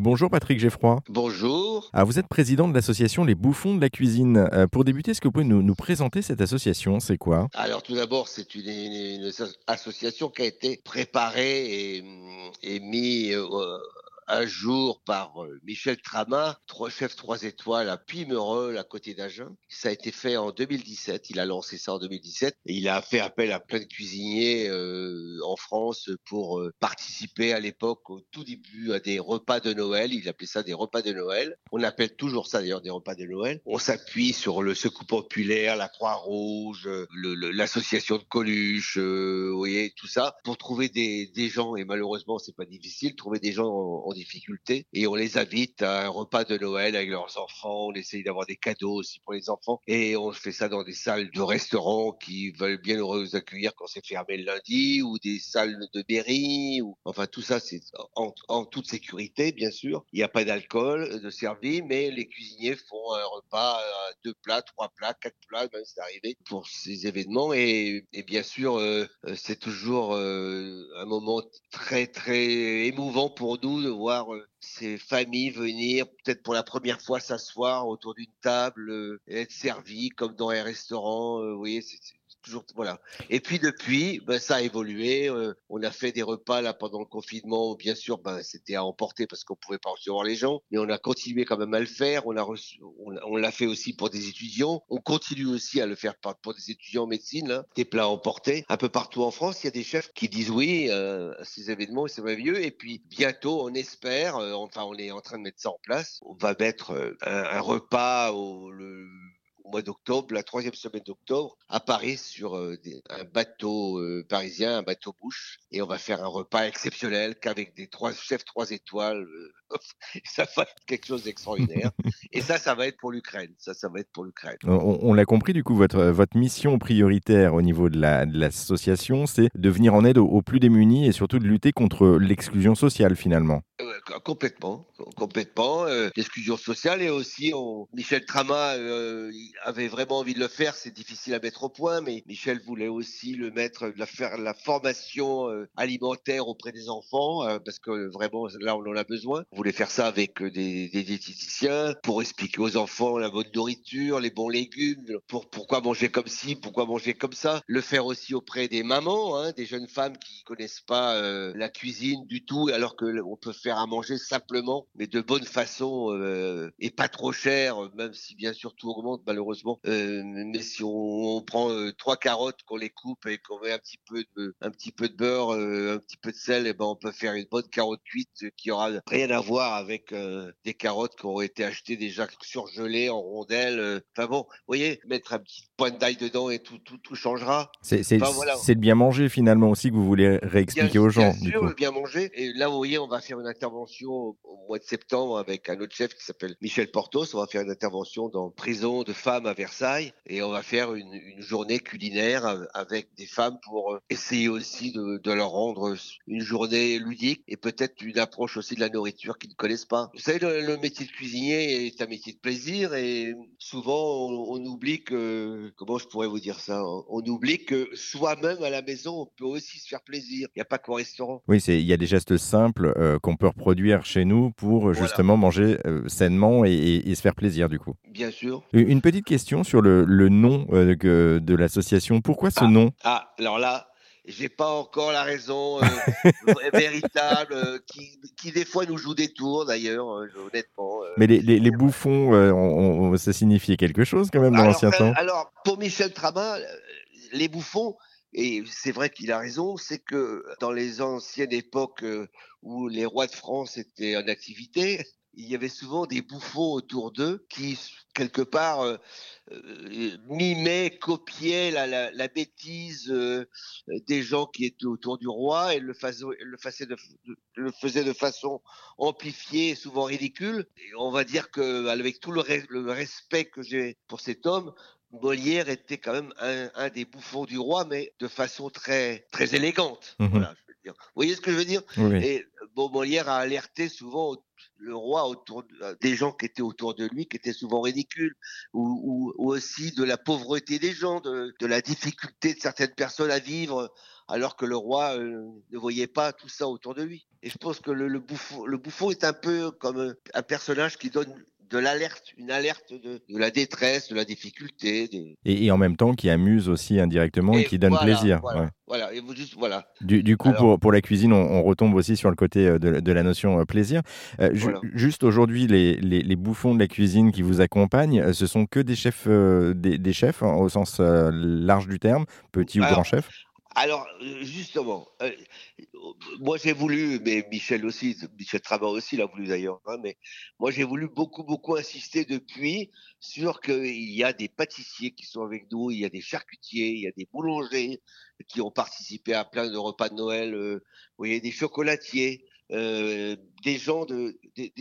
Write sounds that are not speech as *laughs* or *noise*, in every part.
Bonjour Patrick Geffroy. Bonjour. Ah, vous êtes président de l'association Les Bouffons de la Cuisine. Euh, pour débuter, est-ce que vous pouvez nous, nous présenter cette association? C'est quoi? Alors tout d'abord, c'est une, une- une association qui a été préparée et, et mise euh, un jour par euh, Michel Trama, chef trois étoiles à Pimereux, à côté d'Agen. Ça a été fait en 2017. Il a lancé ça en 2017 et il a fait appel à plein de cuisiniers euh, en France pour euh, participer à l'époque, au tout début, à des repas de Noël. Il appelait ça des repas de Noël. On appelle toujours ça d'ailleurs des repas de Noël. On s'appuie sur le Secours populaire, la Croix-Rouge, l'association de Coluche, euh, vous voyez, tout ça, pour trouver des, gens, et malheureusement c'est pas difficile, trouver des gens en, en difficulté, et on les invite à un repas de Noël avec leurs enfants, on essaye d'avoir des cadeaux aussi pour les enfants, et on fait ça dans des salles de restaurants qui veulent bien nous accueillir quand c'est fermé le lundi, ou des salles de mairie, ou enfin tout ça c'est en, toute sécurité bien sûr, il n'y a pas d'alcool de servi, mais les cuisiniers font un repas à deux plats, trois plats, quatre plats, même c'est arrivé pour ces événements. Et, bien sûr, euh, c'est toujours euh, un moment très très émouvant pour nous de voir euh, ces familles venir peut-être pour la première fois s'asseoir autour d'une table euh, et être servis comme dans un restaurant. euh, c'est c'est Et puis depuis, ben, ça a évolué. euh, on a fait des repas là pendant le confinement. Bien sûr, ben, c'était à emporter parce qu'on pouvait pas recevoir les gens, mais on a continué quand même à le faire. On l'a fait aussi pour des étudiants. On continue aussi à le faire pour des étudiants en médecine, là, des plats à emporter. Un peu partout en France, il y a des chefs qui disent oui euh, à ces événements c'est merveilleux. Et puis bientôt, on espère, euh, enfin, on est en train de mettre ça en place. On va mettre un, repas au au mois d'octobre, la troisième semaine d'octobre, à Paris sur euh, un bateau euh, parisien, un bateau bouche, et on va faire un repas exceptionnel qu'avec des trois chefs trois étoiles. euh, *laughs* ça va être quelque chose d'extraordinaire. *laughs* et ça, ça va être pour l'Ukraine. Ça, ça va être pour l'Ukraine. on, on l'a compris, du coup, votre, votre mission prioritaire au niveau de la- de l'association, c'est de venir en aide aux, aux plus démunis et surtout de lutter contre l'exclusion sociale finalement. Euh, complètement, complètement. Euh, L'exclusion sociale et aussi on- Michel Trama euh, avait vraiment envie de le faire. C'est difficile à mettre au point, mais Michel voulait aussi le mettre, la faire la formation euh, alimentaire auprès des enfants euh, parce que vraiment là on en a besoin. On voulait faire ça avec euh, des, des diététiciens pour expliquer aux enfants la bonne nourriture, les bons légumes, pour pourquoi manger comme ci, pourquoi manger comme ça. Le faire aussi auprès des mamans, hein, des jeunes femmes qui connaissent pas euh, la cuisine du tout, alors que on peut faire à manger simplement, mais de bonne façon et pas trop cher, même si bien sûr tout augmente malheureusement. Euh, mais si on, on prend euh, trois carottes, qu'on les coupe et qu'on met un petit peu de, un petit peu de beurre, euh, un petit peu de sel, et ben on peut faire une bonne carotte cuite qui aura rien à voir avec des carottes qui ont été achetées déjà surgelées en rondelles. Enfin bon, vous voyez, mettre un petit point d'ail dedans et tout, tout, tout changera. C'est Enfin, voilà. le bien manger finalement aussi que vous voulez réexpliquer Bien- aux gens. Bien du coup. bien manger. Et là, vous voyez, on va faire une intervention au, au mois de septembre avec un autre chef qui s'appelle Michel Portos. On va faire une intervention dans prison de femmes à Versailles et on va faire une, une journée culinaire av- avec des femmes pour euh, essayer aussi de, de leur rendre une journée ludique et peut-être une approche aussi de la nourriture qu'ils ne connaissent pas. Vous savez, le, le métier de cuisinier est un métier de plaisir et souvent on, on oublie que, comment je pourrais vous dire ça, on, on oublie que soi-même à la maison, on peut aussi se faire plaisir. Il n'y a pas qu'au restaurant. Oui, il y a des gestes simples euh, qu'on peut reproduire chez nous pour Voilà. justement manger euh, sainement et, et- et se faire plaisir du coup. Bien sûr. Une petite question sur le, le nom euh, que- de l'association. Pourquoi ce Ah. nom? Ah, alors là, j'ai pas encore la raison euh, *laughs* véritable, euh, qui, qui des fois nous joue des tours d'ailleurs, euh, honnêtement. Mais les, les- les bouffons, on- on- ça signifiait quelque chose quand même dans l'ancien euh, temps. alors, pour Michel euh, les bouffons, et c'est vrai qu'il a raison, c'est que dans les anciennes époques où les rois de France étaient en activité, il y avait souvent des bouffons autour d'eux qui, quelque part, euh, euh, mimaient, copiaient la, la, la bêtise euh, des gens qui étaient autour du roi et le, faso- le, de, le faisait de façon amplifiée et souvent ridicule. Et on va dire que, avec tout le, res- le respect que j'ai pour cet homme, Molière était quand même un, un des bouffons du roi, mais de façon très, très élégante. Mhm. Voilà, je veux dire. Vous voyez ce que je veux dire? Oui. Et bon, Molière a alerté souvent le roi autour euh, des gens qui étaient autour de lui, qui étaient souvent ridicules, ou, aussi de la pauvreté des gens, de, la difficulté de certaines personnes à vivre alors que le roi ne voyait pas tout ça autour de lui. Et je pense que le, bouffon, le bouffon est un peu comme un personnage qui donne de l'alerte, une alerte de, la détresse, de la difficulté. Et, en même temps qui amuse aussi indirectement et, qui donne plaisir. Voilà, et juste, voilà. Du, coup, pour, pour, la cuisine, on, retombe aussi sur le côté euh, de, la notion euh, plaisir. Euh, juste aujourd'hui, les, les, bouffons de la cuisine qui vous accompagnent, ce sont que des chefs, des, chefs hein, au sens large du terme, petits ou grands chefs? Alors, justement, moi j'ai voulu, mais Michel aussi, Michel Trabant aussi l'a voulu d'ailleurs, hein, mais moi j'ai voulu beaucoup, beaucoup insister depuis sur qu'il y a des pâtissiers qui sont avec nous, il y a des charcutiers, il y a des boulangers qui ont participé à plein de repas de Noël, euh, vous voyez, des chocolatiers, euh, des gens, de, des,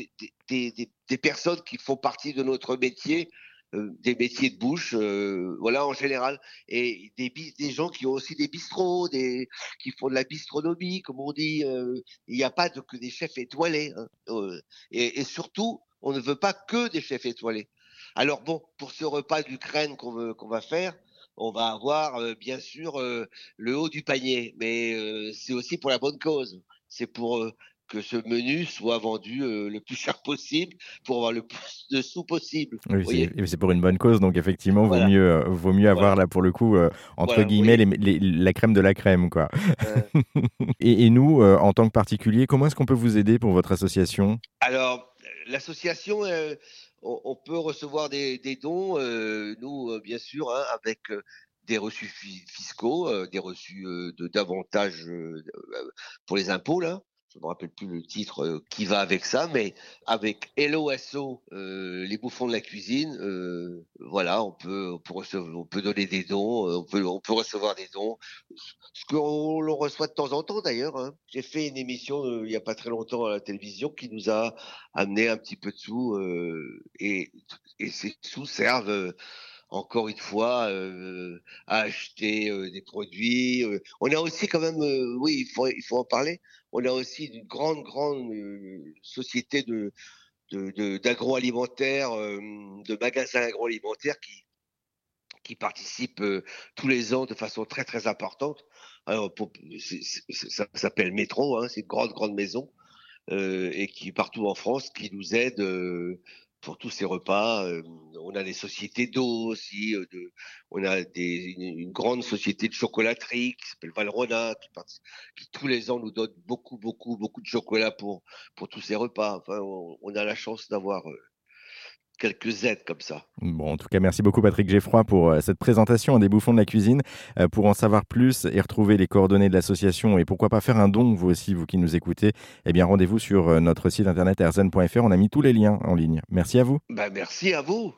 des, des personnes qui font partie de notre métier euh, des métiers de bouche, euh, voilà en général, et des, gens qui ont aussi des bistrots, des, qui font de la bistronomie, comme on dit. Euh, il n'y a pas que des chefs étoilés, hein, et, surtout, on ne veut pas que des chefs étoilés. Alors bon, pour ce repas d'Ukraine qu'on va faire, on va avoir bien sûr le haut du panier, mais c'est aussi pour la bonne cause. C'est pour que ce menu soit vendu euh, le plus cher possible pour avoir le plus de sous possible. Oui, c'est pour une bonne cause, donc effectivement, il vaut mieux, euh, vaut mieux avoir là pour le coup, euh, entre guillemets, la crème de la crème. quoi. *laughs* et, nous, en tant que particulier, comment est-ce qu'on peut vous aider pour votre association? Alors, l'association, on, peut recevoir des, dons, nous, bien sûr, hein, avec des reçus fiscaux, des reçus de davantage pour les impôts là, je me rappelle plus le titre euh, qui va avec ça, mais avec LOSO, euh, les bouffons de la cuisine, euh, voilà, on peut, on peut, recevoir, on peut donner des dons, on peut, on peut recevoir des dons, ce qu'on l'on reçoit de temps en temps d'ailleurs. Hein. J'ai fait une émission il n'y a pas très longtemps à la télévision qui nous a amené un petit peu de sous et, et ces sous servent encore une fois euh, à acheter euh, des produits. Euh. On a aussi quand même, oui, il faut, il faut en parler. On a aussi une grande, grande société de d'agroalimentaire, de, de, magasins agroalimentaires qui qui participent tous les ans de façon très très importante. Alors, ça s'appelle Métro, hein, c'est une grande grande maison et qui partout en France qui nous aide pour tous ces repas. On a des sociétés d'eau aussi, euh, de, on a des, une, grande société de chocolaterie qui s'appelle Valrona, qui, qui, tous les ans nous donne beaucoup, beaucoup, beaucoup de chocolat pour, pour tous ces repas. Enfin, on, a la chance d'avoir euh, quelques aides comme ça. Bon, en tout cas, merci beaucoup Patrick Geffroy pour euh, cette présentation des bouffons de la cuisine. Pour en savoir plus et retrouver les coordonnées de l'association et pourquoi pas faire un don, vous aussi, vous qui nous écoutez, eh bien rendez-vous sur notre site internet erzen.fr. On a mis tous les liens en ligne. Merci à vous. Ben, merci à vous.